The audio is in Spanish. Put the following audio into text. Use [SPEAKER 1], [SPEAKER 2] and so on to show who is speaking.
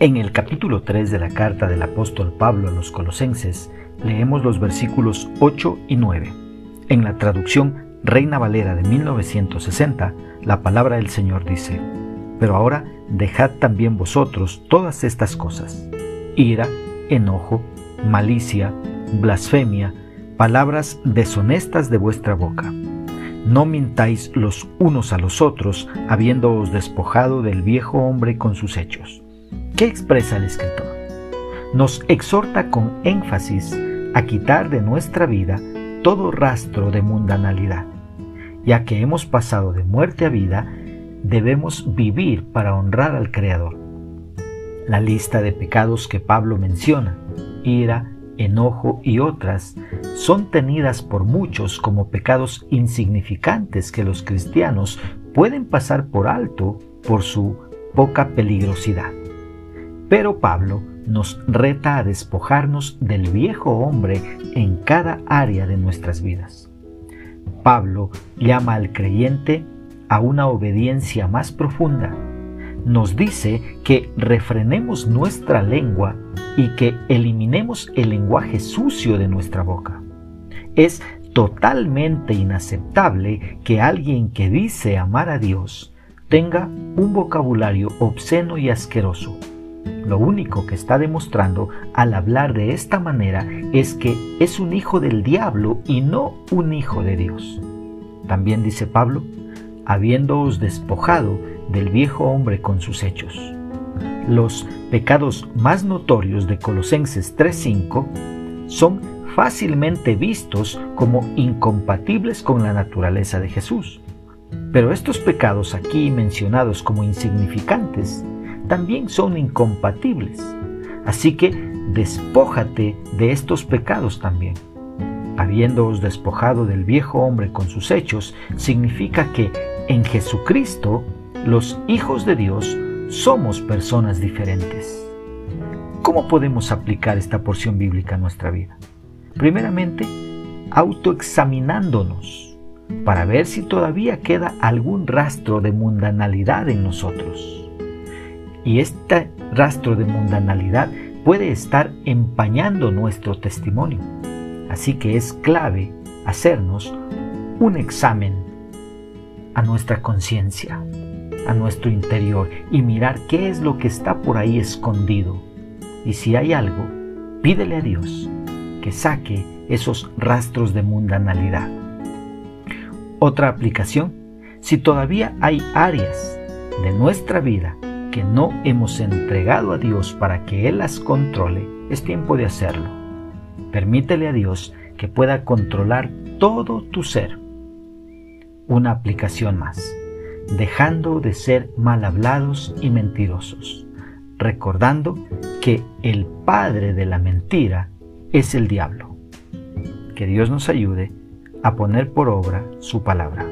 [SPEAKER 1] En el capítulo 3 de la carta del apóstol Pablo a los colosenses, leemos los versículos 8 y 9. En la traducción Reina Valera de 1960, la palabra del Señor dice, Pero ahora dejad también vosotros todas estas cosas, ira, enojo, malicia, blasfemia, palabras deshonestas de vuestra boca. No mintáis los unos a los otros, habiéndoos despojado del viejo hombre con sus hechos ¿Qué expresa el escritor? Nos exhorta con énfasis a quitar de nuestra vida todo rastro de mundanalidad. Ya que hemos pasado de muerte a vida, debemos vivir para honrar al Creador. La lista de pecados que Pablo menciona, ira, enojo y otras, son tenidas por muchos como pecados insignificantes que los cristianos pueden pasar por alto por su poca peligrosidad. Pero Pablo nos reta a despojarnos del viejo hombre en cada área de nuestras vidas. Pablo llama al creyente a una obediencia más profunda. Nos dice que refrenemos nuestra lengua y que eliminemos el lenguaje sucio de nuestra boca. Es totalmente inaceptable que alguien que dice amar a Dios tenga un vocabulario obsceno y asqueroso lo único que está demostrando al hablar de esta manera es que es un hijo del diablo y no un hijo de Dios. También dice Pablo, habiéndoos despojado del viejo hombre con sus hechos. Los pecados más notorios de Colosenses 3.5 son fácilmente vistos como incompatibles con la naturaleza de Jesús. Pero estos pecados aquí mencionados como insignificantes también son incompatibles. Así que despójate de estos pecados también. Habiéndoos despojado del viejo hombre con sus hechos, significa que en Jesucristo los hijos de Dios somos personas diferentes. ¿Cómo podemos aplicar esta porción bíblica a nuestra vida? Primeramente, autoexaminándonos para ver si todavía queda algún rastro de mundanalidad en nosotros y este rastro de mundanalidad puede estar empañando nuestro testimonio. Así que es clave hacernos un examen a nuestra conciencia, a nuestro interior y mirar qué es lo que está por ahí escondido. Y si hay algo, pídele a Dios que saque esos rastros de mundanalidad. Otra aplicación, si todavía hay áreas de nuestra vida que no hemos entregado a Dios para que Él las controle, es tiempo de hacerlo. Permítele a Dios que pueda controlar todo tu ser. Una aplicación más, dejando de ser mal hablados y mentirosos, recordando que el padre de la mentira es el diablo. Que Dios nos ayude a poner por obra su palabra.